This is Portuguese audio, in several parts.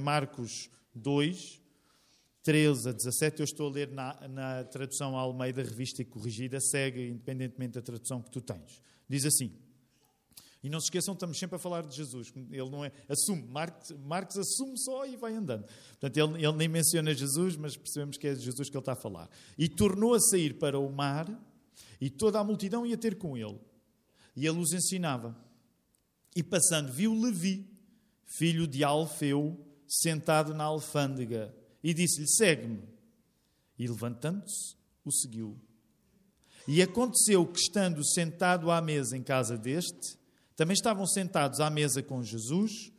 Marcos 2, 13 a 17, eu estou a ler na, na tradução Almeida, revista e corrigida, segue independentemente da tradução que tu tens. Diz assim. E não se esqueçam, estamos sempre a falar de Jesus. Ele não é. Assume. Marcos, Marcos assume só e vai andando. Portanto, ele, ele nem menciona Jesus, mas percebemos que é de Jesus que ele está a falar. E tornou a sair para o mar, e toda a multidão ia ter com ele. E ele os ensinava. E passando, viu Levi, filho de Alfeu, sentado na alfândega, e disse-lhe: Segue-me. E levantando-se, o seguiu. E aconteceu que, estando sentado à mesa em casa deste, também estavam sentados à mesa com Jesus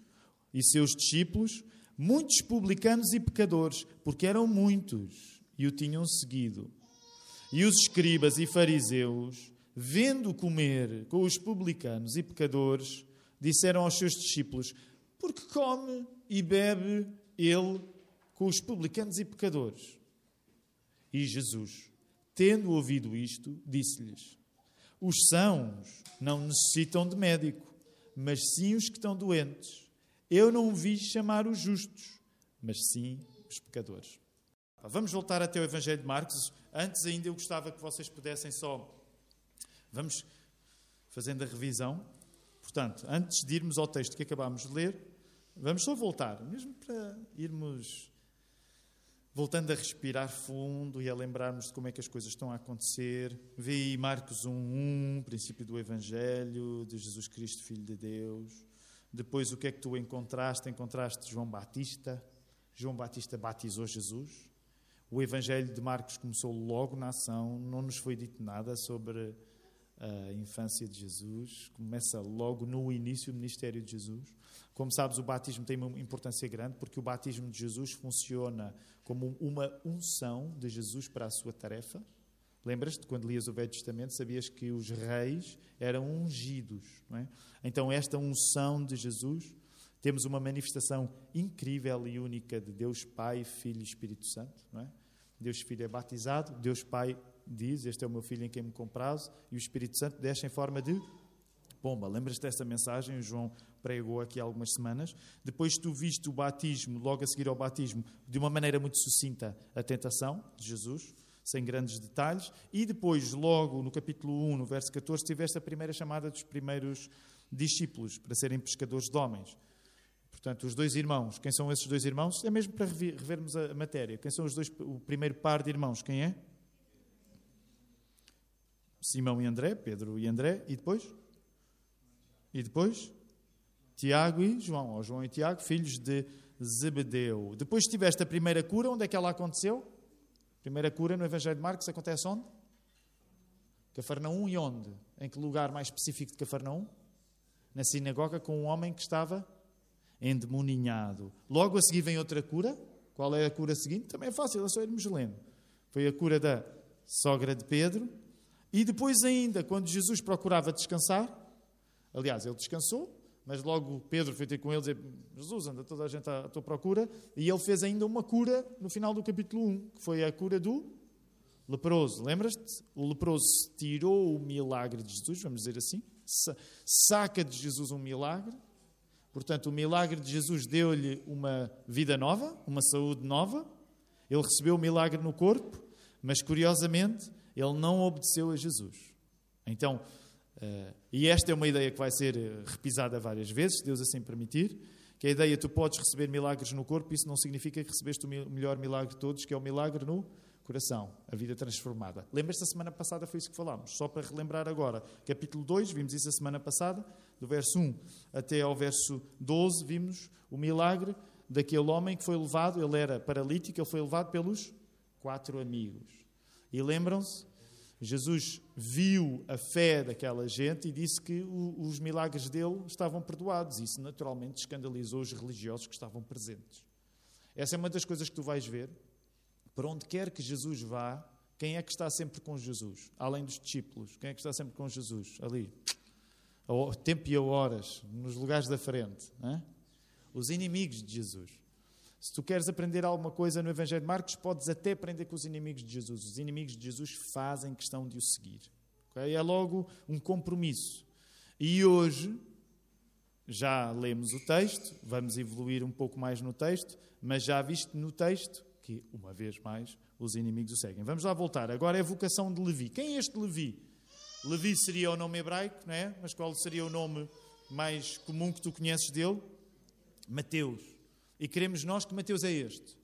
e seus discípulos, muitos publicanos e pecadores, porque eram muitos e o tinham seguido. E os escribas e fariseus, vendo comer com os publicanos e pecadores, disseram aos seus discípulos: Por que come e bebe ele com os publicanos e pecadores? E Jesus, tendo ouvido isto, disse-lhes: os sãos não necessitam de médico, mas sim os que estão doentes. Eu não vi chamar os justos, mas sim os pecadores. Vamos voltar até o Evangelho de Marcos. Antes ainda eu gostava que vocês pudessem só. Vamos fazendo a revisão. Portanto, antes de irmos ao texto que acabámos de ler, vamos só voltar, mesmo para irmos voltando a respirar fundo e a lembrarmos de como é que as coisas estão a acontecer. Vê aí Marcos 1.1, princípio do Evangelho, de Jesus Cristo, Filho de Deus. Depois, o que é que tu encontraste? Encontraste João Batista. João Batista batizou Jesus. O Evangelho de Marcos começou logo na ação, não nos foi dito nada sobre a infância de Jesus, começa logo no início do ministério de Jesus. Como sabes, o batismo tem uma importância grande, porque o batismo de Jesus funciona como uma unção de Jesus para a sua tarefa. Lembras-te, quando lias o Velho Testamento, sabias que os reis eram ungidos. É? Então, esta unção de Jesus, temos uma manifestação incrível e única de Deus Pai, Filho e Espírito Santo. É? Deus Filho é batizado, Deus Pai diz: Este é o meu filho em quem me comprazo, e o Espírito Santo desce em forma de pomba. Lembras-te desta mensagem? O João pregou aqui há algumas semanas. Depois tu viste o batismo, logo a seguir ao batismo, de uma maneira muito sucinta, a tentação de Jesus, sem grandes detalhes. E depois, logo no capítulo 1, no verso 14, tiveste a primeira chamada dos primeiros discípulos para serem pescadores de homens. Portanto, os dois irmãos, quem são esses dois irmãos? É mesmo para revermos a matéria. Quem são os dois, o primeiro par de irmãos? Quem é? Simão e André, Pedro e André, e depois? E depois? Tiago e João, ou João e Tiago, filhos de Zebedeu. Depois tiveste a primeira cura, onde é que ela aconteceu? Primeira cura no Evangelho de Marcos acontece onde? Cafarnaum e onde? Em que lugar mais específico de Cafarnaum? Na sinagoga com um homem que estava endemoninhado. Logo a seguir vem outra cura. Qual é a cura seguinte? Também é fácil, é só irmos lendo. Foi a cura da sogra de Pedro, e depois, ainda, quando Jesus procurava descansar, aliás, ele descansou, mas logo Pedro foi ter com ele dizer: Jesus, anda toda a gente à tua procura. E ele fez ainda uma cura no final do capítulo 1, que foi a cura do leproso. Lembras-te? O leproso tirou o milagre de Jesus, vamos dizer assim, saca de Jesus um milagre. Portanto, o milagre de Jesus deu-lhe uma vida nova, uma saúde nova. Ele recebeu o milagre no corpo, mas curiosamente ele não obedeceu a Jesus. Então, uh, e esta é uma ideia que vai ser eh, repisada várias vezes, se Deus assim permitir, que a ideia tu podes receber milagres no corpo, isso não significa que recebeste o melhor milagre de todos, que é o milagre no coração, a vida transformada. Lembras-te, a semana passada foi isso que falámos, só para relembrar agora. Capítulo 2, vimos isso a semana passada, do verso 1 até ao verso 12, vimos o milagre daquele homem que foi levado, ele era paralítico, ele foi levado pelos quatro amigos. E lembram-se? Jesus viu a fé daquela gente e disse que os milagres dele estavam perdoados. Isso naturalmente escandalizou os religiosos que estavam presentes. Essa é uma das coisas que tu vais ver. Para onde quer que Jesus vá, quem é que está sempre com Jesus? Além dos discípulos, quem é que está sempre com Jesus? Ali. A tempo e a horas, nos lugares da frente. É? Os inimigos de Jesus. Se tu queres aprender alguma coisa no Evangelho de Marcos, podes até aprender com os inimigos de Jesus. Os inimigos de Jesus fazem questão de o seguir. Okay? É logo um compromisso. E hoje, já lemos o texto, vamos evoluir um pouco mais no texto, mas já viste no texto que, uma vez mais, os inimigos o seguem. Vamos lá voltar. Agora é a vocação de Levi. Quem é este Levi? Levi seria o nome hebraico, não é? Mas qual seria o nome mais comum que tu conheces dele? Mateus. E queremos nós que Mateus é este.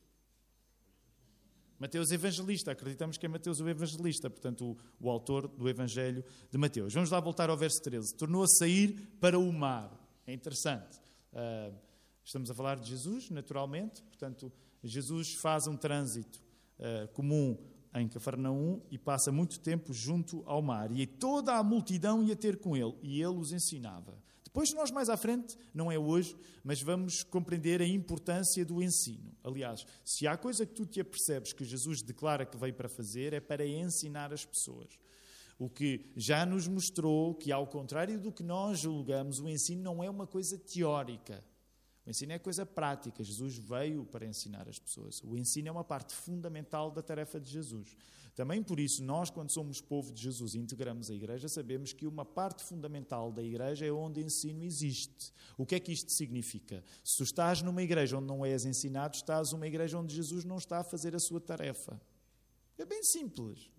Mateus Evangelista, acreditamos que é Mateus o Evangelista, portanto, o, o autor do Evangelho de Mateus. Vamos lá voltar ao verso 13. Tornou a sair para o mar. É interessante. Uh, estamos a falar de Jesus, naturalmente, portanto, Jesus faz um trânsito uh, comum em Cafarnaum e passa muito tempo junto ao mar. E toda a multidão ia ter com ele e ele os ensinava. Depois, nós mais à frente, não é hoje, mas vamos compreender a importância do ensino. Aliás, se há coisa que tu te apercebes que Jesus declara que veio para fazer, é para ensinar as pessoas. O que já nos mostrou que, ao contrário do que nós julgamos, o ensino não é uma coisa teórica. O ensino é coisa prática. Jesus veio para ensinar as pessoas. O ensino é uma parte fundamental da tarefa de Jesus. Também por isso, nós, quando somos povo de Jesus e integramos a igreja, sabemos que uma parte fundamental da igreja é onde ensino existe. O que é que isto significa? Se estás numa igreja onde não és ensinado, estás numa igreja onde Jesus não está a fazer a sua tarefa. É bem simples.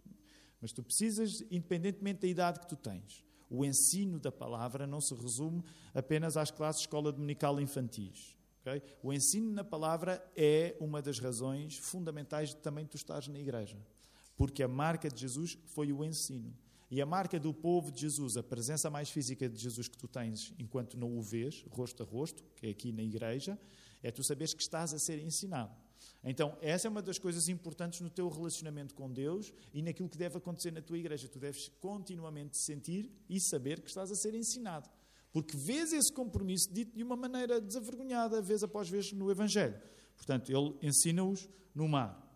Mas tu precisas, independentemente da idade que tu tens, o ensino da palavra não se resume apenas às classes de escola dominical infantis. Okay? O ensino na palavra é uma das razões fundamentais de também tu estás na igreja. Porque a marca de Jesus foi o ensino. E a marca do povo de Jesus, a presença mais física de Jesus que tu tens enquanto não o vês, rosto a rosto, que é aqui na igreja, é tu saberes que estás a ser ensinado. Então, essa é uma das coisas importantes no teu relacionamento com Deus e naquilo que deve acontecer na tua igreja. Tu deves continuamente sentir e saber que estás a ser ensinado. Porque vês esse compromisso dito de uma maneira desavergonhada, vez após vez, no Evangelho. Portanto, ele ensina-os no mar.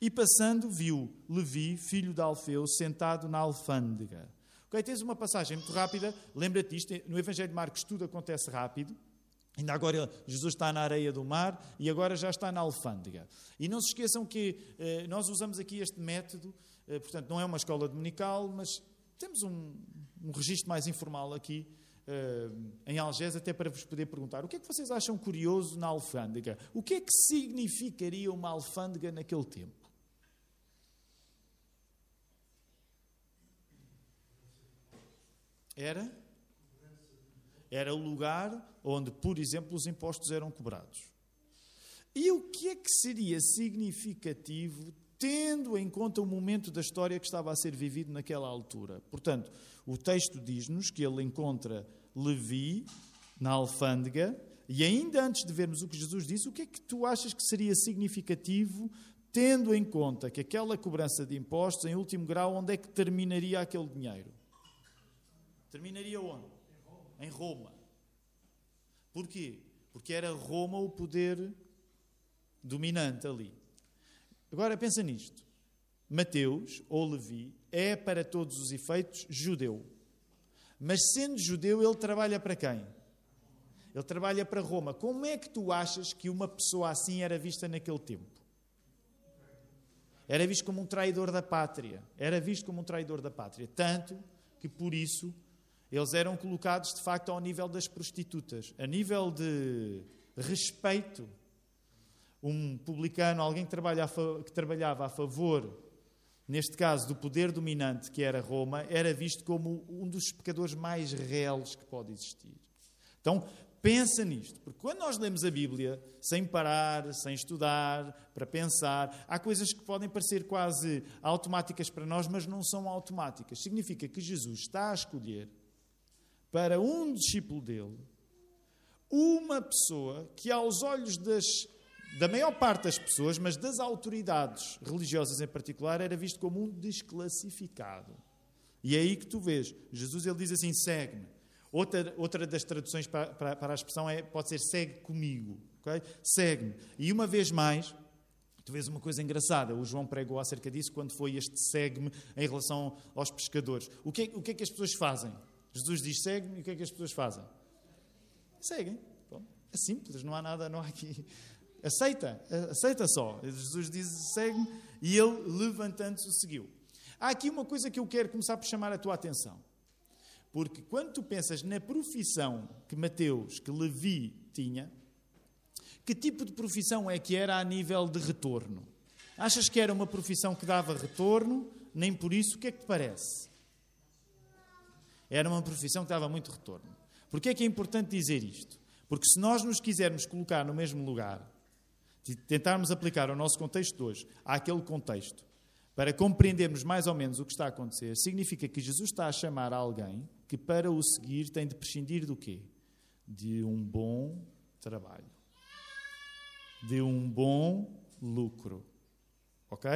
E passando, viu Levi, filho de Alfeu, sentado na alfândega. Ok, tens uma passagem muito rápida, lembra-te disto, no Evangelho de Marcos tudo acontece rápido. Ainda agora Jesus está na areia do mar e agora já está na alfândega. E não se esqueçam que eh, nós usamos aqui este método, eh, portanto, não é uma escola dominical, mas temos um, um registro mais informal aqui eh, em Algés, até para vos poder perguntar o que é que vocês acham curioso na alfândega? O que é que significaria uma alfândega naquele tempo? Era? Era o lugar onde, por exemplo, os impostos eram cobrados. E o que é que seria significativo tendo em conta o momento da história que estava a ser vivido naquela altura? Portanto, o texto diz-nos que ele encontra Levi na alfândega, e ainda antes de vermos o que Jesus disse, o que é que tu achas que seria significativo tendo em conta que aquela cobrança de impostos, em último grau, onde é que terminaria aquele dinheiro? Terminaria onde? Em Roma. Porquê? Porque era Roma o poder dominante ali. Agora pensa nisto. Mateus, ou Levi, é para todos os efeitos judeu. Mas sendo judeu, ele trabalha para quem? Ele trabalha para Roma. Como é que tu achas que uma pessoa assim era vista naquele tempo? Era visto como um traidor da pátria. Era visto como um traidor da pátria. Tanto que, por isso, eles eram colocados de facto ao nível das prostitutas, a nível de respeito. Um publicano, alguém que, trabalha que trabalhava a favor, neste caso, do poder dominante que era Roma, era visto como um dos pecadores mais reais que pode existir. Então, pensa nisto, porque quando nós lemos a Bíblia, sem parar, sem estudar, para pensar, há coisas que podem parecer quase automáticas para nós, mas não são automáticas. Significa que Jesus está a escolher para um discípulo dele, uma pessoa que, aos olhos das, da maior parte das pessoas, mas das autoridades religiosas em particular, era visto como um desclassificado. E é aí que tu vês. Jesus ele diz assim: segue-me. Outra, outra das traduções para, para, para, a expressão é, pode ser segue comigo. Okay? Segue-me. E uma vez mais, tu vês uma coisa engraçada. O João pregou acerca disso quando foi este segue-me em relação aos pescadores. O que, é, o que é que as pessoas fazem? Jesus diz segue-me e o que é que as pessoas fazem? Seguem. Bom, é simples, não há nada, não há aqui. Aceita, aceita só. Jesus diz segue-me e ele, levantando-se, o seguiu. Há aqui uma coisa que eu quero começar por chamar a tua atenção. Porque quando tu pensas na profissão que Mateus, que Levi tinha, que tipo de profissão é que era a nível de retorno? Achas que era uma profissão que dava retorno? Nem por isso, o que é que te parece? Era uma profissão que dava muito retorno. Porquê é que é importante dizer isto? Porque se nós nos quisermos colocar no mesmo lugar, tentarmos aplicar o nosso contexto de hoje àquele contexto, para compreendermos mais ou menos o que está a acontecer, significa que Jesus está a chamar alguém que para o seguir tem de prescindir do quê? De um bom trabalho. De um bom lucro. Ok?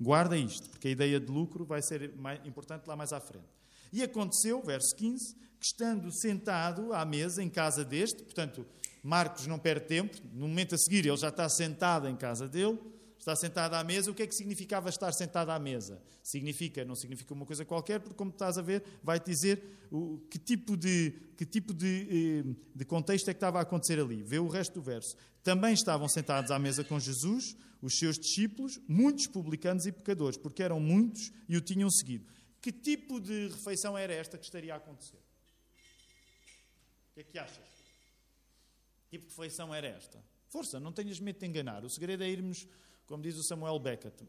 Guarda isto, porque a ideia de lucro vai ser importante lá mais à frente. E aconteceu, verso 15, que estando sentado à mesa em casa deste, portanto, Marcos não perde tempo, no momento a seguir ele já está sentado em casa dele, está sentado à mesa. O que é que significava estar sentado à mesa? Significa, não significa uma coisa qualquer, porque como estás a ver, vai-te dizer o, que tipo, de, que tipo de, eh, de contexto é que estava a acontecer ali. Vê o resto do verso. Também estavam sentados à mesa com Jesus, os seus discípulos, muitos publicanos e pecadores, porque eram muitos e o tinham seguido. Que tipo de refeição era esta que estaria a acontecer? O que é que achas? Que tipo de refeição era esta? Força, não tenhas medo de enganar. O segredo é irmos, como diz o Samuel Beckett,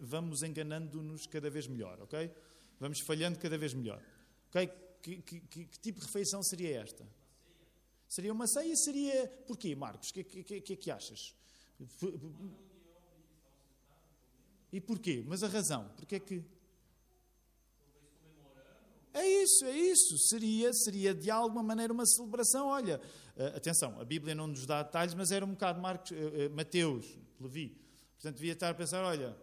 vamos enganando-nos cada vez melhor, ok? Vamos falhando cada vez melhor. Ok? Que, que, que, que tipo de refeição seria esta? Seria uma ceia? Seria. Porquê, Marcos? O que, que, que é que achas? E porquê? Mas a razão? Porquê é que. É isso, é isso. Seria, seria de alguma maneira uma celebração. Olha, uh, atenção, a Bíblia não nos dá detalhes, mas era um bocado Marcos, uh, uh, Mateus, Levi. Portanto, devia estar a pensar: olha,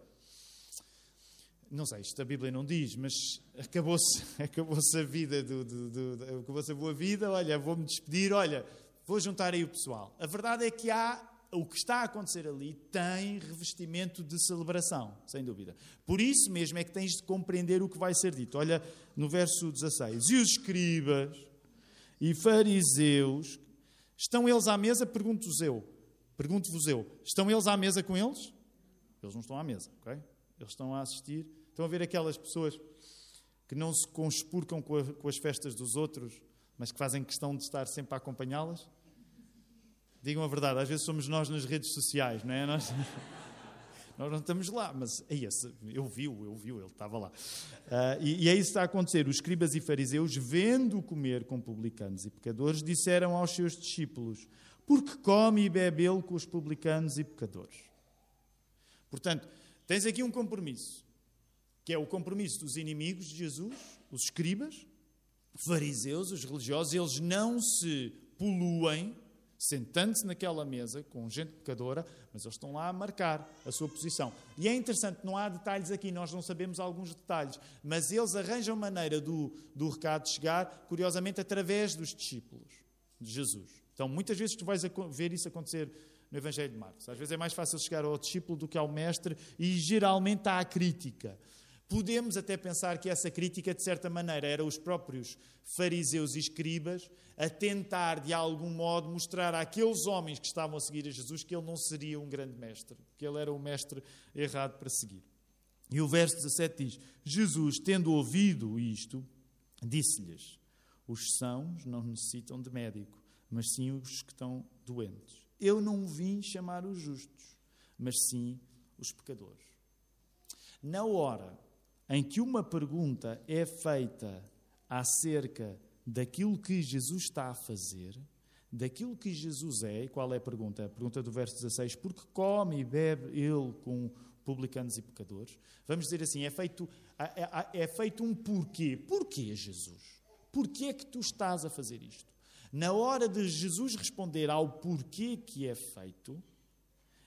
não sei, isto a Bíblia não diz, mas acabou-se acabou a vida, do, do, do, acabou-se a boa vida. Olha, vou-me despedir. Olha, vou juntar aí o pessoal. A verdade é que há o que está a acontecer ali tem revestimento de celebração, sem dúvida. Por isso mesmo é que tens de compreender o que vai ser dito. Olha no verso 16: E os escribas e fariseus, estão eles à mesa? Pergunto-vos eu. Pergunto-vos eu: estão eles à mesa com eles? Eles não estão à mesa, ok? Eles estão a assistir. Estão a ver aquelas pessoas que não se conspurcam com, a, com as festas dos outros, mas que fazem questão de estar sempre a acompanhá-las? Digam a verdade, às vezes somos nós nas redes sociais, não é? Nós, nós não estamos lá, mas é esse, eu vi-o, eu vi-o, ele estava lá. Uh, e, e é isso que está a acontecer. Os escribas e fariseus, vendo comer com publicanos e pecadores, disseram aos seus discípulos: Porque come e bebe ele com os publicanos e pecadores? Portanto, tens aqui um compromisso, que é o compromisso dos inimigos de Jesus, os escribas, fariseus, os religiosos, eles não se poluem sentando-se naquela mesa com gente pecadora, mas eles estão lá a marcar a sua posição. E é interessante, não há detalhes aqui, nós não sabemos alguns detalhes, mas eles arranjam maneira do, do recado chegar, curiosamente, através dos discípulos de Jesus. Então, muitas vezes tu vais ver isso acontecer no Evangelho de Marcos. Às vezes é mais fácil chegar ao discípulo do que ao mestre, e geralmente há a crítica. Podemos até pensar que essa crítica, de certa maneira, era os próprios fariseus e escribas a tentar, de algum modo, mostrar àqueles homens que estavam a seguir a Jesus que ele não seria um grande mestre, que ele era o mestre errado para seguir. E o verso 17 diz: Jesus, tendo ouvido isto, disse-lhes: Os sãos não necessitam de médico, mas sim os que estão doentes. Eu não vim chamar os justos, mas sim os pecadores. Na hora em que uma pergunta é feita acerca daquilo que Jesus está a fazer, daquilo que Jesus é, e qual é a pergunta? A pergunta do verso 16, porque come e bebe ele com publicanos e pecadores? Vamos dizer assim, é feito, é, é feito um porquê. Porquê, Jesus? Porquê é que tu estás a fazer isto? Na hora de Jesus responder ao porquê que é feito,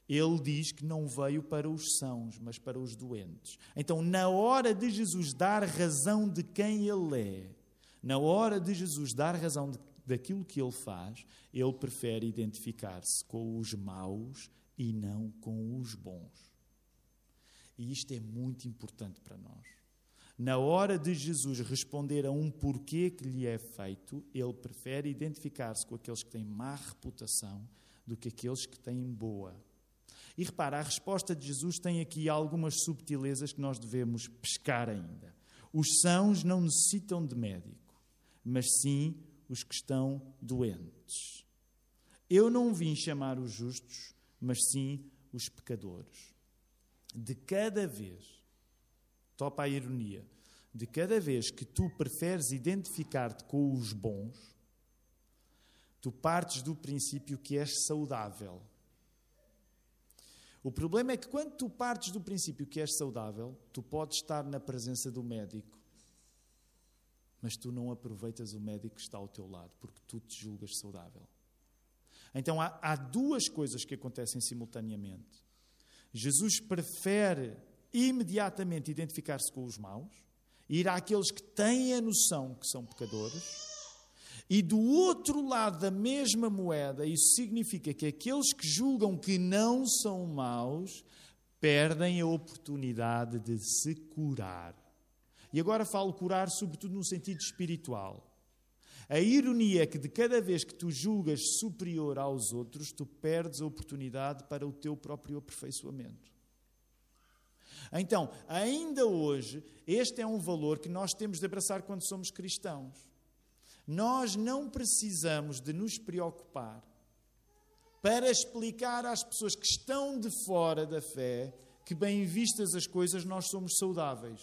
ele diz que não veio para os sãos, mas para os doentes. Então, na hora de Jesus dar razão de quem ele é, na hora de Jesus dar razão de, daquilo que ele faz, ele prefere identificar-se com os maus e não com os bons. E isto é muito importante para nós. Na hora de Jesus responder a um porquê que lhe é feito, ele prefere identificar-se com aqueles que têm má reputação do que aqueles que têm boa. E repara, a resposta de Jesus tem aqui algumas subtilezas que nós devemos pescar ainda. Os sãos não necessitam de médico, mas sim os que estão doentes. Eu não vim chamar os justos, mas sim os pecadores. De cada vez, topa a ironia, de cada vez que tu preferes identificar-te com os bons, tu partes do princípio que és saudável. O problema é que quando tu partes do princípio que és saudável, tu podes estar na presença do médico, mas tu não aproveitas o médico que está ao teu lado, porque tu te julgas saudável. Então há, há duas coisas que acontecem simultaneamente. Jesus prefere imediatamente identificar-se com os maus, ir àqueles que têm a noção que são pecadores, e do outro lado da mesma moeda, isso significa que aqueles que julgam que não são maus perdem a oportunidade de se curar. E agora falo curar, sobretudo no sentido espiritual. A ironia é que de cada vez que tu julgas superior aos outros, tu perdes a oportunidade para o teu próprio aperfeiçoamento. Então, ainda hoje, este é um valor que nós temos de abraçar quando somos cristãos. Nós não precisamos de nos preocupar para explicar às pessoas que estão de fora da fé que, bem vistas as coisas, nós somos saudáveis.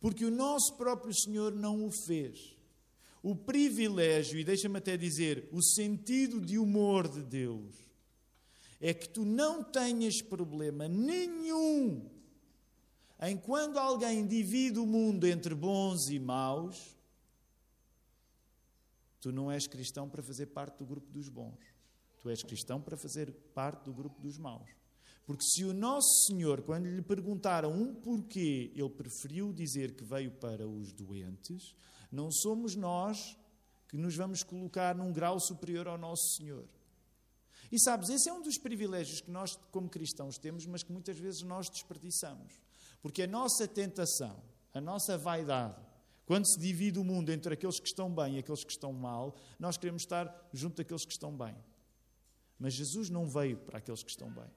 Porque o nosso próprio Senhor não o fez. O privilégio, e deixa-me até dizer, o sentido de humor de Deus, é que tu não tenhas problema nenhum em quando alguém divide o mundo entre bons e maus, tu não és cristão para fazer parte do grupo dos bons. Tu és cristão para fazer parte do grupo dos maus. Porque se o nosso Senhor, quando lhe perguntaram um porquê, ele preferiu dizer que veio para os doentes, não somos nós que nos vamos colocar num grau superior ao nosso Senhor. E sabes, esse é um dos privilégios que nós, como cristãos, temos, mas que muitas vezes nós desperdiçamos. Porque a nossa tentação, a nossa vaidade, quando se divide o mundo entre aqueles que estão bem e aqueles que estão mal, nós queremos estar junto daqueles que estão bem. Mas Jesus não veio para aqueles que estão bem.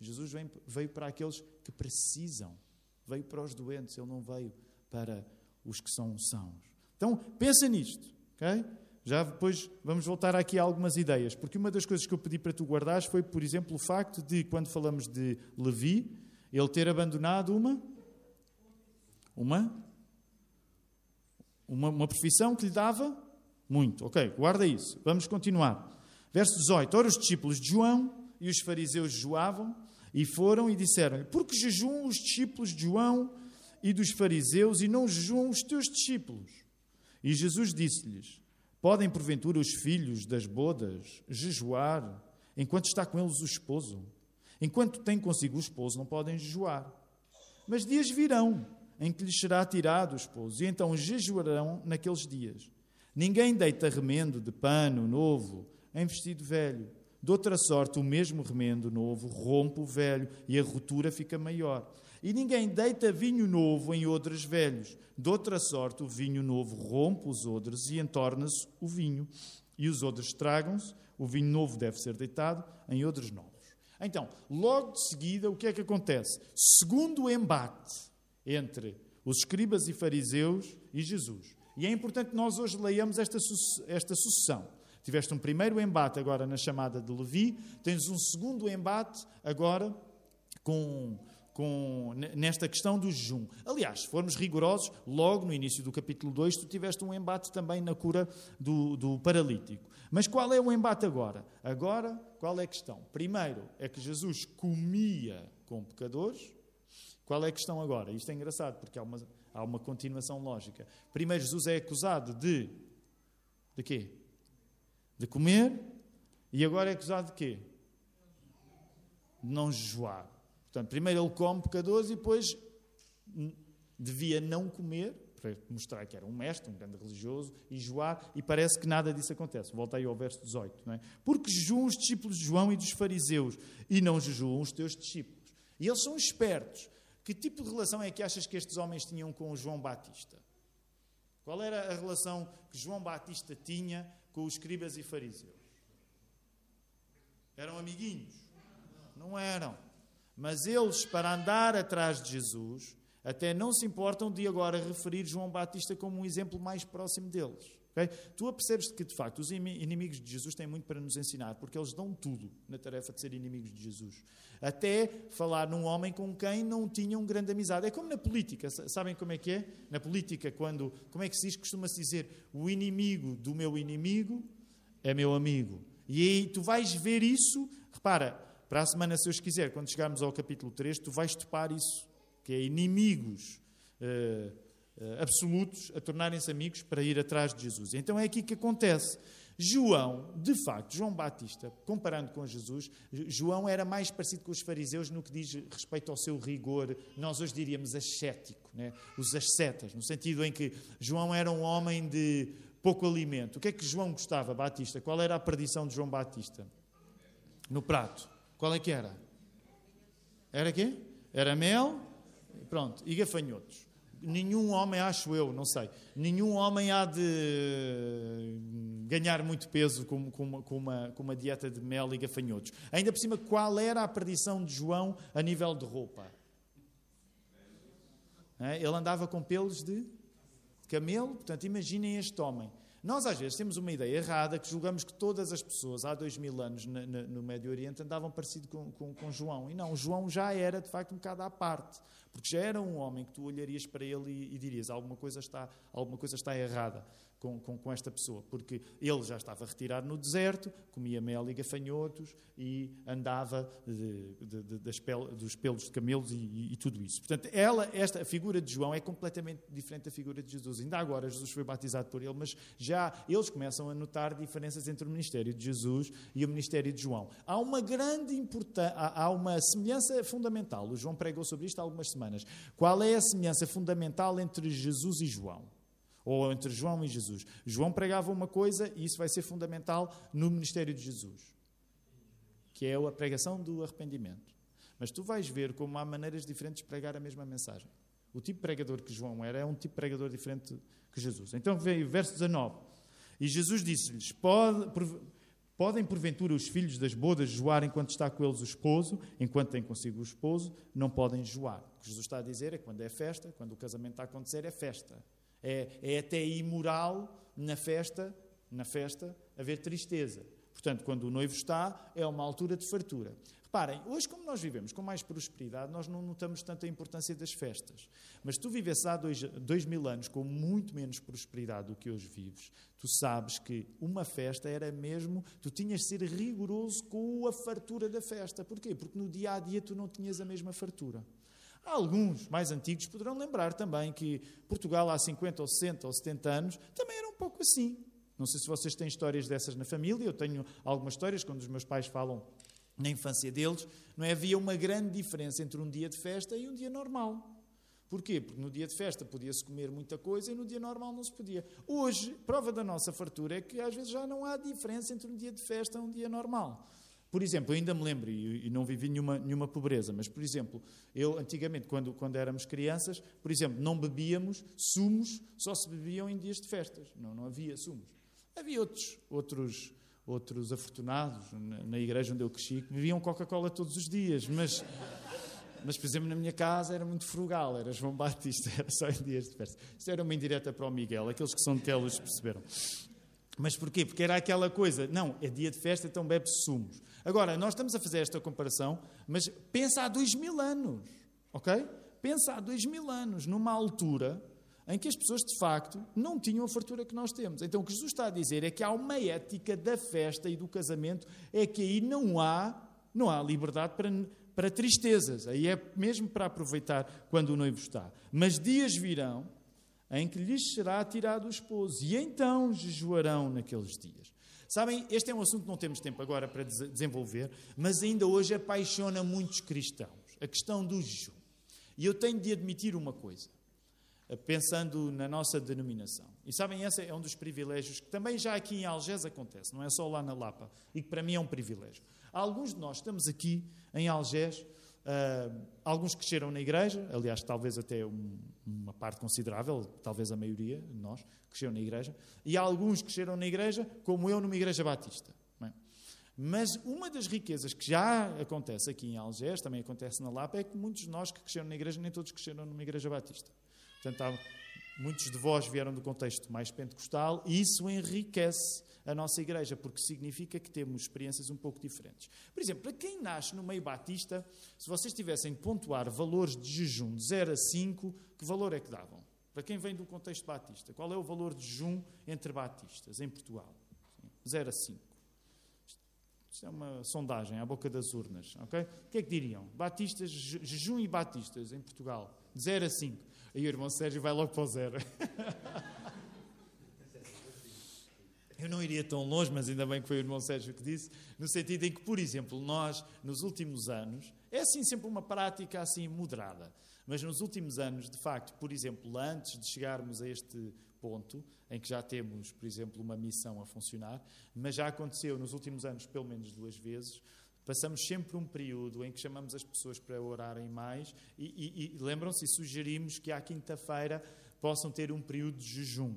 Jesus veio para aqueles que precisam. Veio para os doentes, ele não veio para os que são sãos. Então, pensa nisto, ok? Já depois vamos voltar aqui a algumas ideias, porque uma das coisas que eu pedi para tu guardares foi, por exemplo, o facto de, quando falamos de Levi, ele ter abandonado uma. Uma. Uma, uma profissão que lhe dava muito. Ok, guarda isso. Vamos continuar. Verso 18. Ora, os discípulos de João e os fariseus jejuavam e foram e disseram: Por que jejuam os discípulos de João e dos fariseus e não jejuam os teus discípulos? E Jesus disse-lhes: Podem, porventura, os filhos das bodas jejuar enquanto está com eles o esposo? Enquanto tem consigo o esposo, não podem jejuar. Mas dias virão em que lhes será tirado o esposo, e então jejuarão naqueles dias. Ninguém deita remendo de pano novo em vestido velho. De outra sorte, o mesmo remendo novo rompe o velho e a ruptura fica maior. E ninguém deita vinho novo em odres velhos. De outra sorte, o vinho novo rompe os odres e entorna-se o vinho. E os odres estragam-se, o vinho novo deve ser deitado em odres novos. Então, logo de seguida, o que é que acontece? Segundo embate entre os escribas e fariseus e Jesus. E é importante que nós hoje leiamos esta, esta sucessão. Tiveste um primeiro embate agora na chamada de Levi, tens um segundo embate agora com com, nesta questão do jejum. Aliás, se formos rigorosos, logo no início do capítulo 2, tu tiveste um embate também na cura do, do paralítico. Mas qual é o embate agora? Agora, qual é a questão? Primeiro, é que Jesus comia com pecadores. Qual é a questão agora? Isto é engraçado, porque há uma, há uma continuação lógica. Primeiro, Jesus é acusado de. De quê? De comer. E agora é acusado de quê? De não jejuar. Portanto, primeiro ele come pecadores e depois devia não comer, para mostrar que era um mestre, um grande religioso, e joar, e parece que nada disso acontece. Volta aí ao verso 18. Não é? Porque jejuam os discípulos de João e dos fariseus, e não jejuam os teus discípulos. E eles são espertos. Que tipo de relação é que achas que estes homens tinham com João Batista? Qual era a relação que João Batista tinha com os escribas e fariseus? Eram amiguinhos? Não eram. Mas eles, para andar atrás de Jesus, até não se importam de agora referir João Batista como um exemplo mais próximo deles. Okay? Tu apercebes que, de facto, os inimigos de Jesus têm muito para nos ensinar, porque eles dão tudo na tarefa de ser inimigos de Jesus. Até falar num homem com quem não tinham grande amizade. É como na política, sabem como é que é? Na política, quando, como é que se diz? Costuma-se dizer, o inimigo do meu inimigo é meu amigo. E aí tu vais ver isso, repara, para a semana, se eu quiser, quando chegarmos ao capítulo 3, tu vais topar isso, que é inimigos. Uh, absolutos a tornarem-se amigos para ir atrás de Jesus. Então é aqui que acontece. João, de facto, João Batista, comparando com Jesus, João era mais parecido com os fariseus no que diz respeito ao seu rigor, nós hoje diríamos ascético, né? os ascetas, no sentido em que João era um homem de pouco alimento. O que é que João gostava, Batista? Qual era a perdição de João Batista? No prato. Qual é que era? Era quê? Era mel, pronto, e gafanhotos nenhum homem, acho eu, não sei, nenhum homem há de ganhar muito peso com, com, uma, com, uma, com uma dieta de mel e gafanhotos. Ainda por cima, qual era a perdição de João a nível de roupa? Ele andava com pelos de camelo, portanto, imaginem este homem. Nós, às vezes, temos uma ideia errada que julgamos que todas as pessoas há dois mil anos no Médio Oriente andavam parecido com, com, com João. E não, João já era, de facto, um bocado à parte. Porque já era um homem que tu olharias para ele e, e dirias: alguma coisa está, alguma coisa está errada com, com, com, esta pessoa. Porque ele já estava retirado no deserto, comia mel e gafanhotos e andava de, de, de, pel, dos pelos de camelos e, e, e, tudo isso. Portanto, ela, esta, a figura de João é completamente diferente da figura de Jesus. Ainda agora, Jesus foi batizado por ele, mas já eles começam a notar diferenças entre o ministério de Jesus e o ministério de João. Há uma grande importância, há, há uma semelhança fundamental. O João pregou sobre isto há algumas semanas. Qual é a semelhança fundamental entre Jesus e João? Ou entre João e Jesus? João pregava uma coisa e isso vai ser fundamental no ministério de Jesus, que é a pregação do arrependimento. Mas tu vais ver como há maneiras diferentes de pregar a mesma mensagem. O tipo de pregador que João era é um tipo de pregador diferente que Jesus. Então veio o verso 19. E Jesus disse-lhes: Pode, Podem, porventura, os filhos das bodas joar enquanto está com eles o esposo, enquanto tem consigo o esposo, não podem joar. O que Jesus está a dizer é que quando é festa, quando o casamento está a acontecer, é festa. É, é até imoral na festa, na festa, haver tristeza. Portanto, quando o noivo está, é uma altura de fartura. Reparem, hoje, como nós vivemos com mais prosperidade, nós não notamos tanta importância das festas. Mas tu vivesses há dois, dois mil anos com muito menos prosperidade do que hoje vives, tu sabes que uma festa era mesmo. Tu tinhas de ser rigoroso com a fartura da festa. Porquê? Porque no dia a dia tu não tinhas a mesma fartura. Alguns mais antigos poderão lembrar também que Portugal há 50 ou 60 ou 70 anos também era um pouco assim. Não sei se vocês têm histórias dessas na família, eu tenho algumas histórias quando os meus pais falam na infância deles, não é? havia uma grande diferença entre um dia de festa e um dia normal. Porquê? Porque no dia de festa podia-se comer muita coisa e no dia normal não se podia. Hoje, prova da nossa fartura é que às vezes já não há diferença entre um dia de festa e um dia normal. Por exemplo, eu ainda me lembro, e não vivi nenhuma, nenhuma pobreza, mas, por exemplo, eu antigamente, quando, quando éramos crianças, por exemplo, não bebíamos sumos, só se bebiam em dias de festas. Não, não havia sumos. Havia outros, outros outros afortunados na, na igreja onde eu cresci que bebiam Coca-Cola todos os dias, mas, mas, por exemplo, na minha casa era muito frugal, era João Batista, era só em dias de festa. Isto era uma indireta para o Miguel, aqueles que são de Telos perceberam. Mas porquê? Porque era aquela coisa, não, é dia de festa, então bebe-se sumos. Agora, nós estamos a fazer esta comparação, mas pensa há dois mil anos, ok? Pensa há dois mil anos, numa altura em que as pessoas de facto não tinham a fartura que nós temos. Então o que Jesus está a dizer é que há uma ética da festa e do casamento, é que aí não há, não há liberdade para, para tristezas. Aí é mesmo para aproveitar quando o noivo está. Mas dias virão em que lhes será tirado o esposo, e então jejuarão naqueles dias. Sabem, este é um assunto que não temos tempo agora para desenvolver, mas ainda hoje apaixona muitos cristãos, a questão do jejum. E eu tenho de admitir uma coisa pensando na nossa denominação. E sabem, esse é um dos privilégios que também já aqui em Algés acontece, não é só lá na Lapa, e que para mim é um privilégio. Alguns de nós estamos aqui em Algés, uh, alguns cresceram na igreja, aliás, talvez até um, uma parte considerável, talvez a maioria nós, cresceram na igreja, e alguns cresceram na igreja, como eu, numa igreja batista. Mas uma das riquezas que já acontece aqui em Algés, também acontece na Lapa, é que muitos de nós que cresceram na igreja, nem todos cresceram numa igreja batista. Portanto, há, muitos de vós vieram do contexto mais pentecostal e isso enriquece a nossa igreja, porque significa que temos experiências um pouco diferentes. Por exemplo, para quem nasce no meio batista, se vocês tivessem de pontuar valores de jejum de 0 a 5, que valor é que davam? Para quem vem do contexto batista, qual é o valor de jejum entre batistas em Portugal? 0 a 5. Isto é uma sondagem à boca das urnas, ok? O que é que diriam? Batistas, jejum e batistas em Portugal, de 0 a 5. Aí o irmão Sérgio vai logo para o zero. Eu não iria tão longe, mas ainda bem que foi o irmão Sérgio que disse, no sentido em que, por exemplo, nós, nos últimos anos, é assim sempre uma prática assim moderada, mas nos últimos anos, de facto, por exemplo, antes de chegarmos a este ponto, em que já temos, por exemplo, uma missão a funcionar, mas já aconteceu nos últimos anos pelo menos duas vezes, passamos sempre um período em que chamamos as pessoas para orarem mais e, e, e lembram-se sugerimos que à quinta-feira possam ter um período de jejum,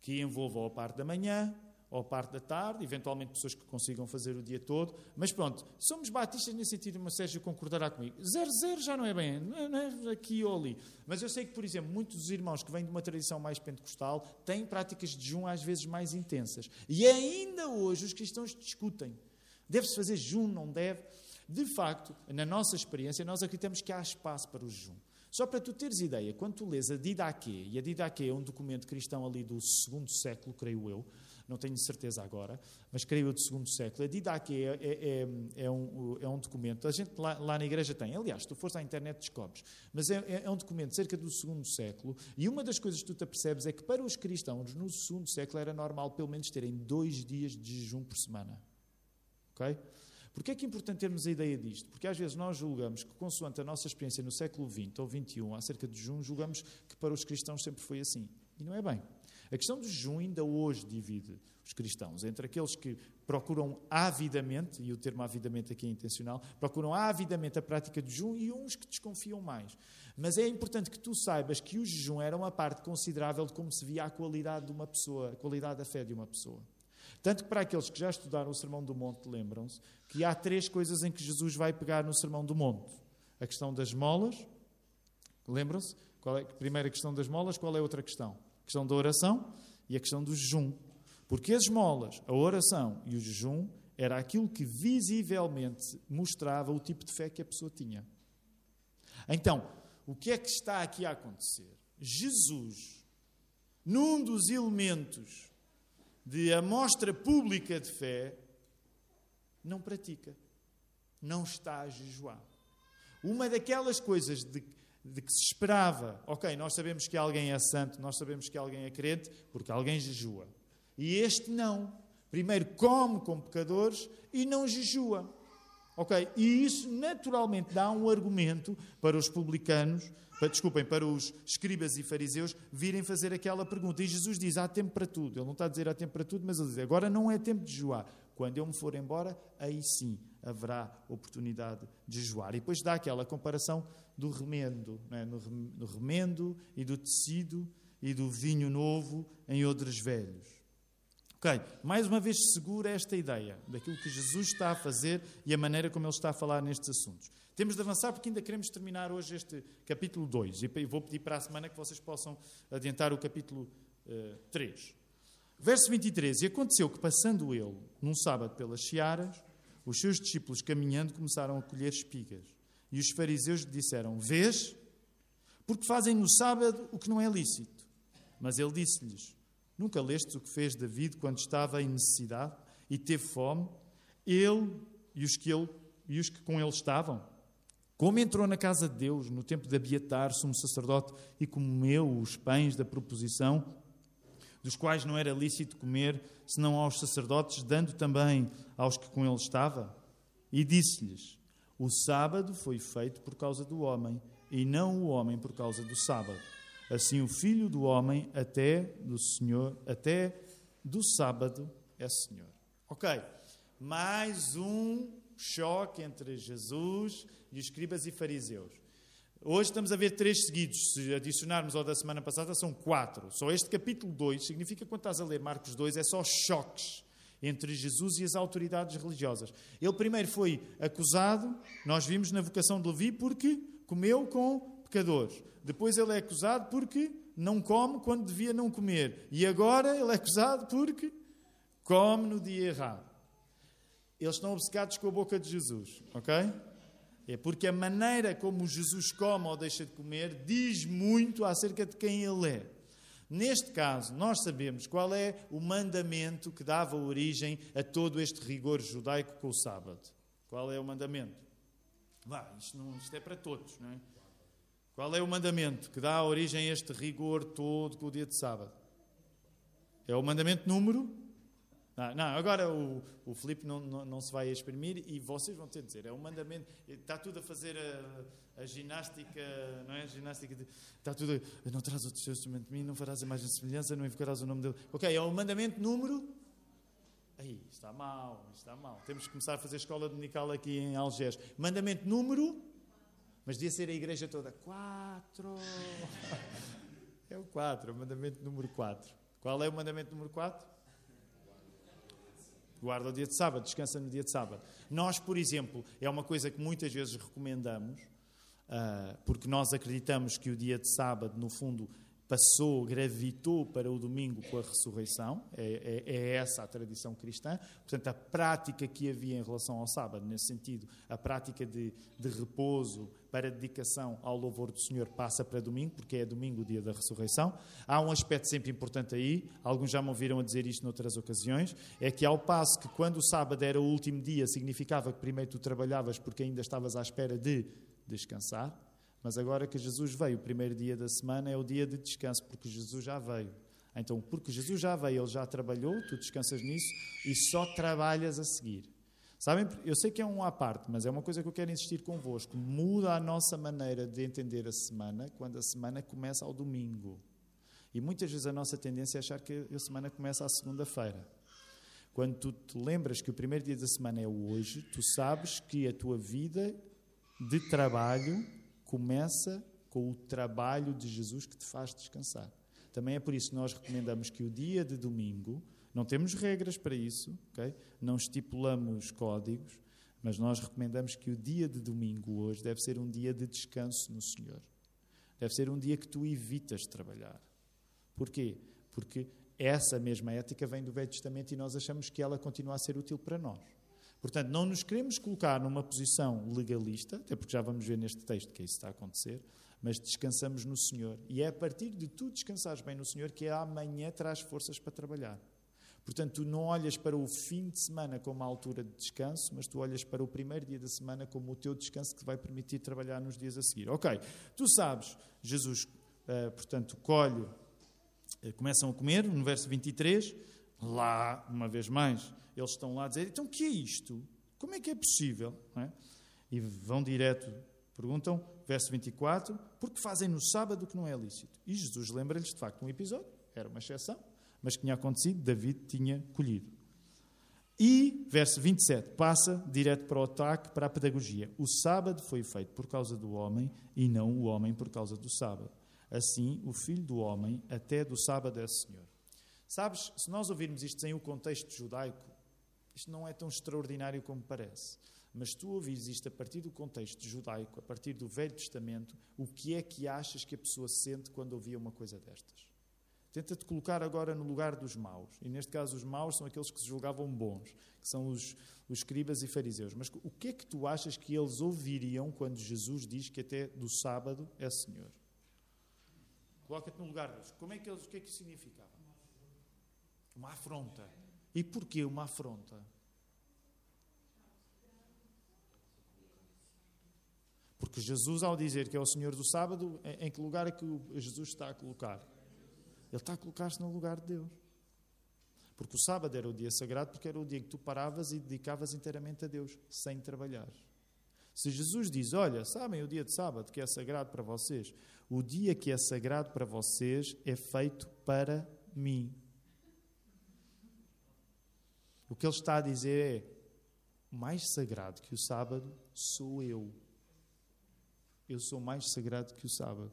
que envolva a parte da manhã, ou parte da tarde, eventualmente pessoas que consigam fazer o dia todo, mas pronto, somos batistas nesse sentido, mas Sérgio concordará comigo. Zero, zero já não é bem, é, não é aqui ou ali. Mas eu sei que, por exemplo, muitos dos irmãos que vêm de uma tradição mais pentecostal têm práticas de jejum às vezes mais intensas. E ainda hoje os cristãos discutem. Deve-se fazer jejum, não deve? De facto, na nossa experiência, nós acreditamos que há espaço para o jejum. Só para tu teres ideia, quando tu lês a Didaquê, e a Didaquê é um documento cristão ali do segundo século, creio eu, não tenho certeza agora, mas creio do segundo século. A Didaquê é, é, é, é, um, é um documento, a gente lá, lá, na igreja tem, aliás, se tu fores à internet descobres, mas é, é, é, um documento cerca do segundo século, e uma das coisas que tu te apercebes é que para os cristãos no segundo século era normal pelo menos terem dois dias de jejum por semana. Ok? Porquê é que é importante termos a ideia disto? Porque às vezes nós julgamos que, consoante a nossa experiência no século XX ou XXI, acerca de jejum, julgamos que para os cristãos sempre foi assim. E não é bem. A questão do jejum ainda hoje divide os cristãos entre aqueles que procuram avidamente, e o termo avidamente aqui é intencional, procuram avidamente a prática do jejum e uns que desconfiam mais. Mas é importante que tu saibas que o jejum era uma parte considerável de como se via a qualidade de uma pessoa, a qualidade da fé de uma pessoa. Tanto que para aqueles que já estudaram o Sermão do Monte, lembram-se que há três coisas em que Jesus vai pegar no Sermão do Monte: a questão das molas, lembram-se? Qual é a primeira questão das molas? Qual é a outra questão? A questão da oração e a questão do jejum. Porque as molas, a oração e o jejum era aquilo que visivelmente mostrava o tipo de fé que a pessoa tinha. Então, o que é que está aqui a acontecer? Jesus, num dos elementos de amostra pública de fé, não pratica, não está a jejuar. Uma daquelas coisas de de que se esperava, ok, nós sabemos que alguém é santo, nós sabemos que alguém é crente, porque alguém jejua. E este não. Primeiro come com pecadores e não jejua. Ok? E isso naturalmente dá um argumento para os publicanos, para, desculpem, para os escribas e fariseus virem fazer aquela pergunta. E Jesus diz: há tempo para tudo. Ele não está a dizer há tempo para tudo, mas ele diz: agora não é tempo de jejuar. Quando eu me for embora, aí sim haverá oportunidade de jejuar. E depois dá aquela comparação do remendo, é? no remendo e do tecido e do vinho novo em odres velhos. Ok, mais uma vez segura esta ideia daquilo que Jesus está a fazer e a maneira como ele está a falar nestes assuntos. Temos de avançar porque ainda queremos terminar hoje este capítulo 2 e vou pedir para a semana que vocês possam adiantar o capítulo uh, eh, 3. Verso 23: E aconteceu que, passando ele num sábado pelas searas, os seus discípulos caminhando começaram a colher espigas. E os fariseus lhe disseram: Vês? Porque fazem no sábado o que não é lícito. Mas ele disse-lhes: Nunca lestes o que fez David quando estava em necessidade e teve fome, ele e os que, ele, e os que com ele estavam? Como entrou na casa de Deus no tempo de Abiatar, sumo sacerdote, e comeu os pães da proposição, dos quais não era lícito comer, senão aos sacerdotes, dando também aos que com ele estava? E disse-lhes: o sábado foi feito por causa do homem e não o homem por causa do sábado. Assim o filho do homem até do Senhor, até do sábado é Senhor. OK. Mais um choque entre Jesus e os escribas e fariseus. Hoje estamos a ver três seguidos. Se adicionarmos ao da semana passada, são quatro. Só este capítulo 2 significa quando estás a ler Marcos 2 é só choques entre Jesus e as autoridades religiosas. Ele primeiro foi acusado, nós vimos na vocação de Levi, porque comeu com pecadores. Depois ele é acusado porque não come quando devia não comer. E agora ele é acusado porque come no dia errado. Eles estão obcecados com a boca de Jesus, ok? É porque a maneira como Jesus come ou deixa de comer diz muito acerca de quem ele é. Neste caso, nós sabemos qual é o mandamento que dava origem a todo este rigor judaico com o sábado. Qual é o mandamento? Vá, isto, não, isto é para todos, não é? Qual é o mandamento que dá origem a este rigor todo com o dia de sábado? É o mandamento número não, não, agora o, o Filipe não, não, não, se vai exprimir e vocês vão ter de dizer. É um mandamento. Está tudo a fazer a, a ginástica, não é? A ginástica de, está tudo. A, não traz outro instrumento de mim, não farás a imagem de semelhança, não invocarás o nome dele. Ok, é o mandamento número. Aí, está mal, está mal. Temos que começar a fazer escola dominical aqui em Algés. Mandamento número. Mas devia ser a igreja toda. Quatro. É o quatro, o mandamento número quatro. Qual é o mandamento número quatro? Guarda o dia de sábado, descansa no dia de sábado. Nós, por exemplo, é uma coisa que muitas vezes recomendamos, uh, porque nós acreditamos que o dia de sábado, no fundo, passou, gravitou para o domingo com a ressurreição, é, é, é, essa a tradição cristã. Portanto, a prática que havia em relação ao sábado, nesse sentido, a prática de, de repouso para dedicação ao louvor do Senhor passa para domingo, porque é domingo o dia da ressurreição. Há um aspecto sempre importante aí, alguns já me ouviram a dizer isto noutras ocasiões, é que ao passo que quando o sábado era o último dia, significava que primeiro tu trabalhavas porque ainda estavas à espera de descansar, mas agora que Jesus veio, o primeiro dia da semana é o dia de descanso, porque Jesus já veio. Então, porque Jesus já veio, ele já trabalhou, tu descansas nisso e só trabalhas a seguir. Sabem, eu sei que é um à parte, mas é uma coisa que eu quero insistir convosco. Muda a nossa maneira de entender a semana quando a semana começa ao domingo. E muitas vezes a nossa tendência é achar que a semana começa à segunda-feira. Quando tu te lembras que o primeiro dia da semana é hoje, tu sabes que a tua vida de trabalho começa com o trabalho de Jesus que te faz descansar. Também é por isso que nós recomendamos que o dia de domingo, não temos regras para isso, okay? não estipulamos códigos, mas nós recomendamos que o dia de domingo hoje deve ser um dia de descanso no Senhor. Deve ser um dia que tu evitas trabalhar. Porquê? Porque essa mesma ética vem do Velho Testamento e nós achamos que ela continua a ser útil para nós. Portanto, não nos queremos colocar numa posição legalista, até porque já vamos ver neste texto que isso está a acontecer, mas descansamos no Senhor. E é a partir de tu descansares bem no Senhor que amanhã traz forças para trabalhar. Portanto, tu não olhas para o fim de semana como a altura de descanso, mas tu olhas para o primeiro dia da semana como o teu descanso que te vai permitir trabalhar nos dias a seguir. Ok, tu sabes, Jesus, uh, portanto, colhe, uh, começam a comer, no verso 23, lá, uma vez mais, eles estão lá a dizer: então o que é isto? Como é que é possível? É? E vão direto, perguntam, verso 24: porque fazem no sábado o que não é lícito? E Jesus lembra-lhes de facto um episódio, era uma exceção, mas que tinha acontecido, David tinha colhido. E, verso 27, passa direto para o ataque, para a pedagogia. O sábado foi feito por causa do homem e não o homem por causa do sábado. Assim, o filho do homem, até do sábado, é Senhor. Sabes, se nós ouvirmos isto sem o contexto judaico, isto não é tão extraordinário como parece. Mas tu ouvires isto a partir do contexto judaico, a partir do Velho Testamento, o que é que achas que a pessoa sente quando ouvia uma coisa destas? Tenta-te colocar agora no lugar dos maus. E neste caso, os maus são aqueles que se julgavam bons, que são os, os escribas e fariseus. Mas o que é que tu achas que eles ouviriam quando Jesus diz que até do sábado é Senhor? Coloca-te no lugar deles. Como é que eles, o que é que significava? Uma afronta. E porquê uma afronta? Porque Jesus, ao dizer que é o Senhor do sábado, em que lugar é que Jesus está a colocar? Ele está a colocar-se no lugar de Deus. Porque o sábado era o dia sagrado, porque era o dia que tu paravas e dedicavas inteiramente a Deus, sem trabalhar. Se Jesus diz: Olha, sabem o dia de sábado que é sagrado para vocês, o dia que é sagrado para vocês é feito para mim. O que ele está a dizer é: mais sagrado que o sábado sou eu. Eu sou mais sagrado que o sábado.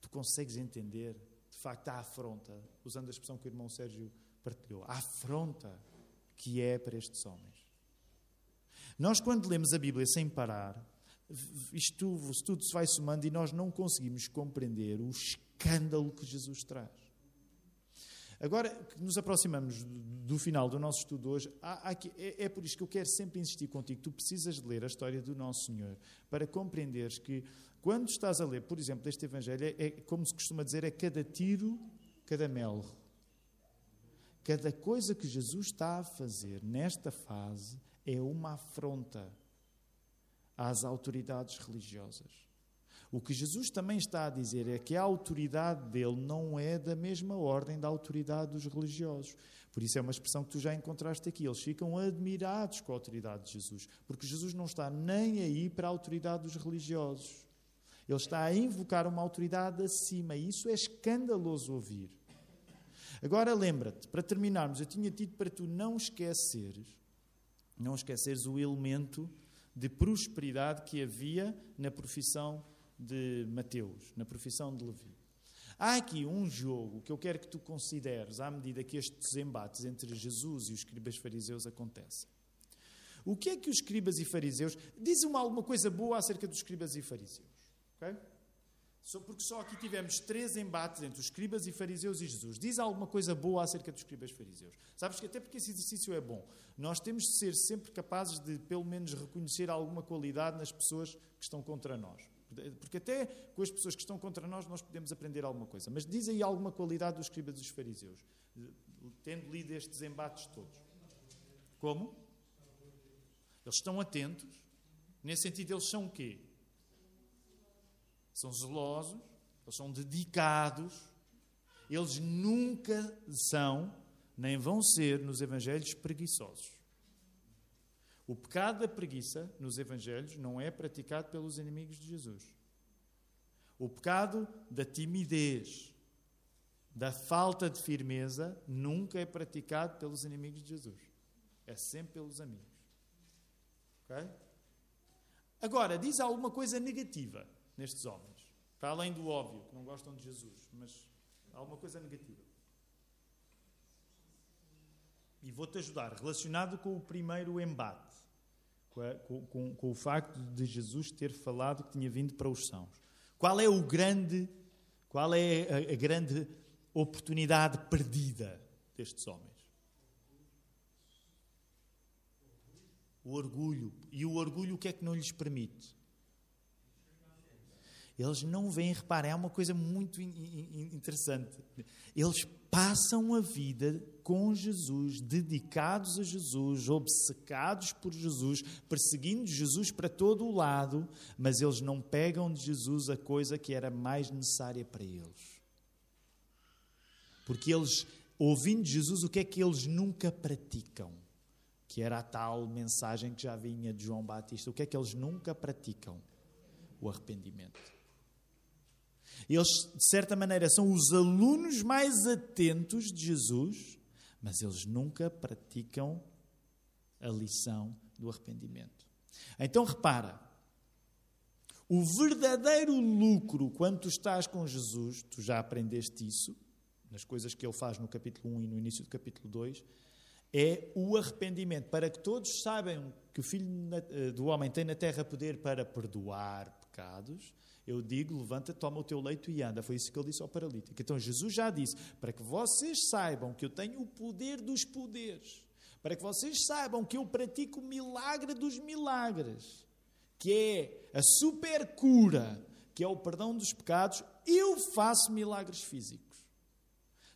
Tu consegues entender, de facto, a afronta, usando a expressão que o irmão Sérgio partilhou, a afronta que é para estes homens. Nós, quando lemos a Bíblia sem parar, isto tudo se vai somando e nós não conseguimos compreender o escândalo que Jesus traz. Agora que nos aproximamos do final do nosso estudo hoje, há, há, é, é, por isso que eu quero sempre insistir contigo. Tu precisas ler a história do Nosso Senhor para compreenderes que, quando estás a ler, por exemplo, este Evangelho, é, é como se costuma dizer, é cada tiro, cada mel. Cada coisa que Jesus está a fazer nesta fase é uma afronta às autoridades religiosas. O que Jesus também está a dizer é que a autoridade dele não é da mesma ordem da autoridade dos religiosos. Por isso é uma expressão que tu já encontraste aqui. Eles ficam admirados com a autoridade de Jesus, porque Jesus não está nem aí para a autoridade dos religiosos. Ele está a invocar uma autoridade acima, e isso é escandaloso ouvir. Agora lembra-te, para terminarmos, eu tinha dito para tu não esqueceres, não esqueceres o elemento de prosperidade que havia na profissão de Mateus, na profissão de Levi. Há aqui um jogo que eu quero que tu consideres à medida que estes embates entre Jesus e os escribas fariseus acontecem. O que é que os escribas e fariseus. Dizem-me alguma coisa boa acerca dos escribas e fariseus. Okay? Porque só aqui tivemos três embates entre os escribas e fariseus e Jesus. Diz alguma coisa boa acerca dos escribas e fariseus. Sabes que até porque esse exercício é bom. Nós temos de ser sempre capazes de, pelo menos, reconhecer alguma qualidade nas pessoas que estão contra nós. Porque até com as pessoas que estão contra nós, nós podemos aprender alguma coisa. Mas diz aí alguma qualidade dos escribas e dos fariseus, tendo lido estes embates todos. Como? Eles estão atentos. Nesse sentido, eles são o quê? São zelosos, eles são dedicados. Eles nunca são, nem vão ser, nos evangelhos, preguiçosos. O pecado da preguiça nos Evangelhos não é praticado pelos inimigos de Jesus. O pecado da timidez, da falta de firmeza, nunca é praticado pelos inimigos de Jesus. É sempre pelos amigos. Ok? Agora, diz alguma coisa negativa nestes homens, para além do óbvio, que não gostam de Jesus, mas alguma coisa negativa. E vou-te ajudar, relacionado com o primeiro embate com, com, com, o facto de Jesus ter falado que tinha vindo para os sãos. Qual é o grande, qual é a, a grande oportunidade perdida destes homens? O orgulho. E o orgulho o que é que não lhes permite? Eles não veem, reparem, é uma coisa muito interessante. Eles passam a vida com Jesus, dedicados a Jesus, obcecados por Jesus, perseguindo Jesus para todo o lado, mas eles não pegam de Jesus a coisa que era mais necessária para eles. Porque eles, ouvindo Jesus, o que é que eles nunca praticam? Que era a tal mensagem que já vinha de João Batista. O que é que eles nunca praticam? O arrependimento. Eles, de certa maneira, são os alunos mais atentos de Jesus, mas eles nunca praticam a lição do arrependimento. Então repara, o verdadeiro lucro quando tu estás com Jesus, tu já aprendeste isso, nas coisas que ele faz no capítulo 1 e no início do capítulo 2, é o arrependimento, para que todos saibam que o Filho eh, do Homem tem na terra poder para perdoar pecados eu digo, levanta, toma o teu leito e anda. Foi isso que ele disse ao paralítico. Então Jesus já disse, para que vocês saibam que eu tenho o poder dos poderes, para que vocês saibam que eu pratico o milagre dos milagres, que é a super cura, que é o perdão dos pecados, eu faço milagres físicos.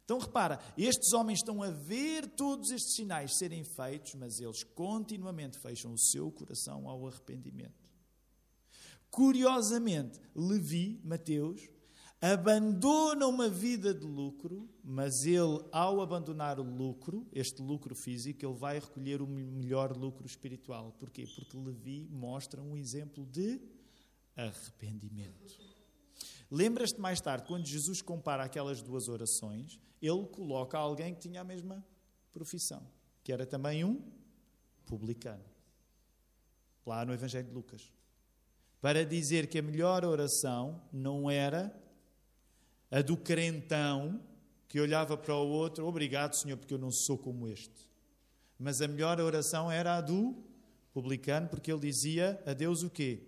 Então repara, estes homens estão a ver todos estes sinais serem feitos, mas eles continuamente fecham o seu coração ao arrependimento. Curiosamente, Levi, Mateus, abandona uma vida de lucro, mas ele, ao abandonar o lucro, este lucro físico, ele vai recolher o melhor lucro espiritual. Porquê? Porque Levi mostra um exemplo de arrependimento. Lembras-te mais tarde, quando Jesus compara aquelas duas orações, ele coloca alguém que tinha a mesma profissão, que era também um publicano. Lá no Evangelho de Lucas para dizer que a melhor oração não era a do crentão que olhava para o outro, obrigado, Senhor, porque eu não sou como este. Mas a melhor oração era a do publicano, porque ele dizia a Deus o quê?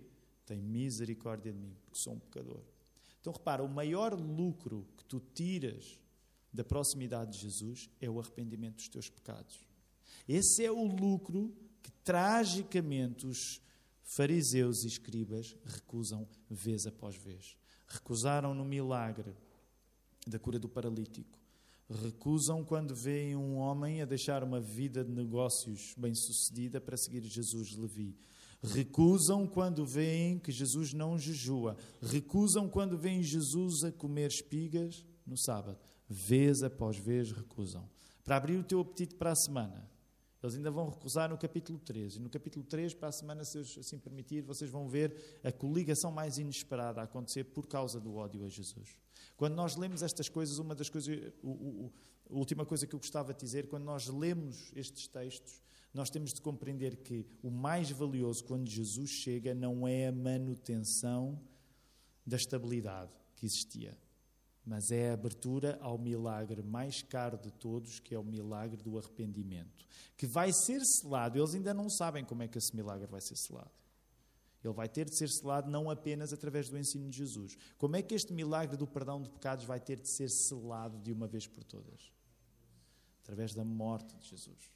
Tem misericórdia de mim, porque sou um pecador. Então repara, o maior lucro que tu tiras da proximidade de Jesus é o arrependimento dos teus pecados. Esse é o lucro que tragicamente os fariseus e escribas recusam vez após vez. Recusaram no milagre da cura do paralítico. Recusam quando veem um homem a deixar uma vida de negócios bem-sucedida para seguir Jesus Levi. Recusam quando veem que Jesus não jejua. Recusam quando veem Jesus a comer espigas no sábado. Vez após vez recusam. Para abrir o teu apetite para a semana, eles ainda vão recusar no capítulo 3. E no capítulo 3, para a semana, se assim permitir, vocês vão ver a coligação mais inesperada a acontecer por causa do ódio a Jesus. Quando nós lemos estas coisas, uma das coisas, o, a última coisa que eu gostava de dizer, quando nós lemos estes textos, nós temos de compreender que o mais valioso quando Jesus chega não é a manutenção da estabilidade que existia mas é a abertura ao milagre mais caro de todos, que é o milagre do arrependimento, que vai ser selado. Eles ainda não sabem como é que esse milagre vai ser selado. Ele vai ter de ser selado não apenas através do ensino de Jesus. Como é que este milagre do perdão de pecados vai ter de ser selado de uma vez por todas? Através da morte de Jesus.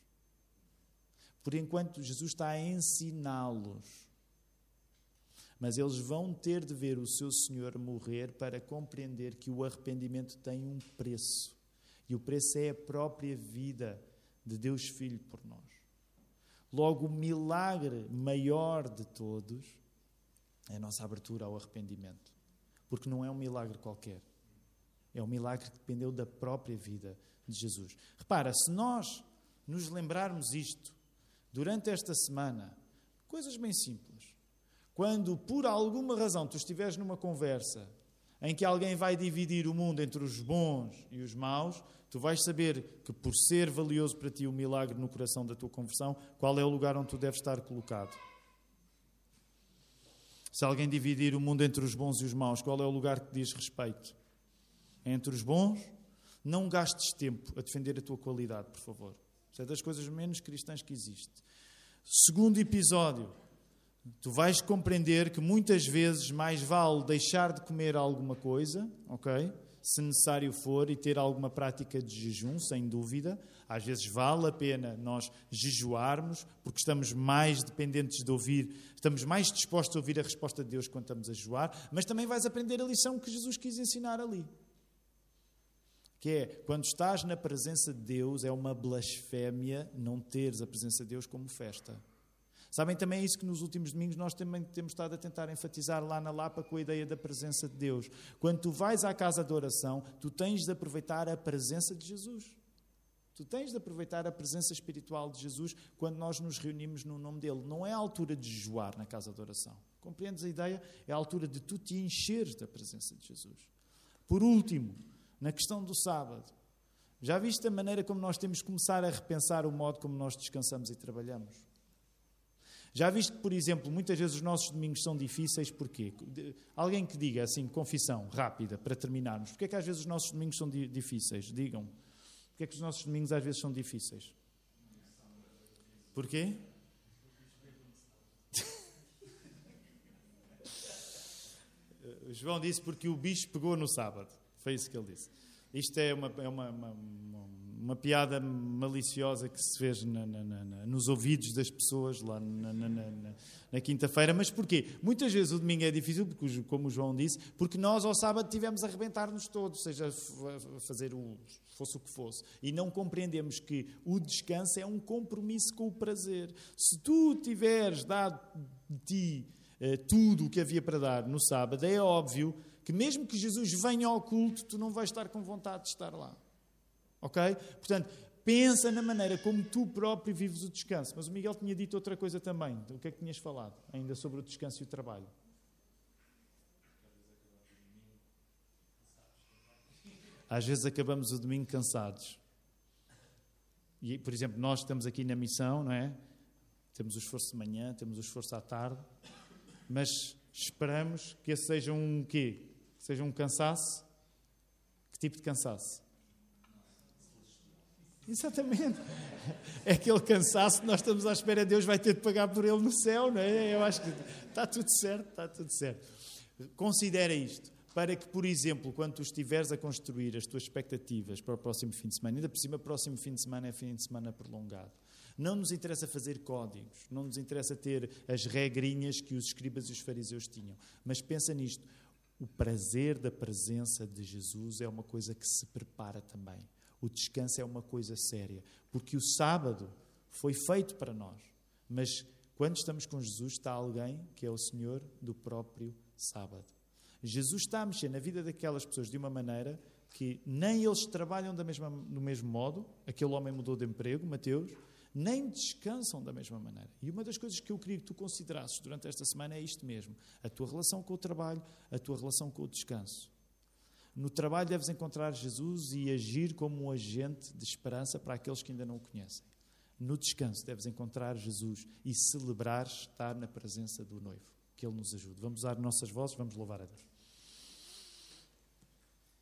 Por enquanto, Jesus está a ensiná-los mas eles vão ter de ver o seu Senhor morrer para compreender que o arrependimento tem um preço. E o preço é a própria vida de Deus Filho por nós. Logo, o milagre maior de todos é a nossa abertura ao arrependimento. Porque não é um milagre qualquer. É um milagre que dependeu da própria vida de Jesus. Repara, se nós nos lembrarmos isto durante esta semana, coisas bem simples. Quando, por alguma razão, tu estiveres numa conversa em que alguém vai dividir o mundo entre os bons e os maus, tu vais saber que, por ser valioso para ti o milagre no coração da tua conversão, qual é o lugar onde tu deves estar colocado. Se alguém dividir o mundo entre os bons e os maus, qual é o lugar que diz respeito? É entre os bons? Não gastes tempo a defender a tua qualidade, por favor. Isso é das coisas menos cristãs que existe. Segundo episódio tu vais compreender que muitas vezes mais vale deixar de comer alguma coisa, ok? Se necessário for, e ter alguma prática de jejum, sem dúvida. Às vezes vale a pena nós jejuarmos, porque estamos mais dependentes de ouvir, estamos mais dispostos a ouvir a resposta de Deus quando estamos a jejuar, mas também vais aprender a lição que Jesus quis ensinar ali. Que é, quando estás na presença de Deus, é uma blasfémia não teres a presença de Deus como festa. Sabem também isso que nos últimos domingos nós também temos estado a tentar enfatizar lá na Lapa com a ideia da presença de Deus. Quando tu vais à casa de oração, tu tens de aproveitar a presença de Jesus. Tu tens de aproveitar a presença espiritual de Jesus quando nós nos reunimos no nome dele. Não é a altura de jejuar na casa de oração. Compreendes a ideia? É a altura de tu te encheres da presença de Jesus. Por último, na questão do sábado, já viste a maneira como nós temos de começar a repensar o modo como nós descansamos e trabalhamos? Já viste que, por exemplo, muitas vezes os nossos domingos são difíceis, porquê? Alguém que diga assim, confissão rápida, para terminarmos. Porquê é que às vezes os nossos domingos são difíceis? Digam. Porquê é que os nossos domingos às vezes são difíceis? Porquê? João disse porque o bicho pegou no sábado. Foi isso que ele disse. Isto é uma, é uma, uma, uma piada maliciosa que se fez na, na, na, nos ouvidos das pessoas lá na, quinta-feira. Mas porquê? Muitas vezes o domingo é difícil, porque, como o João disse, porque nós ao sábado tivemos a arrebentar-nos todos, seja fazer o, fosse o que fosse. E não compreendemos que o descanso é um compromisso com o prazer. Se tu tiveres dado de ti eh, tudo o que havia para dar no sábado, é óbvio que mesmo que Jesus venha ao culto, tu não vais estar com vontade de estar lá. Ok? Portanto, pensa na maneira como tu próprio vives o descanso. Mas o Miguel tinha dito outra coisa também. O que é que tinhas falado ainda sobre o descanso e o trabalho? Às vezes acabamos o domingo cansados. E, por exemplo, nós estamos aqui na missão, não é? Temos o esforço de manhã, temos o esforço à tarde, mas esperamos que esse seja um quê? Seja um cansaço. Que tipo de cansaço? Exatamente. é aquele cansaço que nós estamos à espera, Deus vai ter de pagar por ele no céu, não é? Eu acho que está tudo certo, está tudo certo. Considera isto, para que, por exemplo, quando tu estiveres a construir as tuas expectativas para o próximo fim de semana, ainda por cima, próximo fim de semana é fim de semana prolongado. Não nos interessa fazer códigos, não nos interessa ter as regrinhas que os escribas e os fariseus tinham, mas pensa nisto. O prazer da presença de Jesus é uma coisa que se prepara também. O descanso é uma coisa séria, porque o sábado foi feito para nós, mas quando estamos com Jesus está alguém que é o Senhor do próprio sábado. Jesus está a mexer na vida daquelas pessoas de uma maneira que nem eles trabalham da mesma, do mesmo modo, aquele homem mudou de emprego, Mateus, nem descansam da mesma maneira. E uma das coisas que eu queria que tu considerasses durante esta semana é isto mesmo: a tua relação com o trabalho, a tua relação com o descanso. No trabalho deves encontrar Jesus e agir como um agente de esperança para aqueles que ainda não o conhecem. No descanso deves encontrar Jesus e celebrar estar na presença do noivo. Que Ele nos ajude. Vamos usar nossas vozes, vamos louvar a Deus.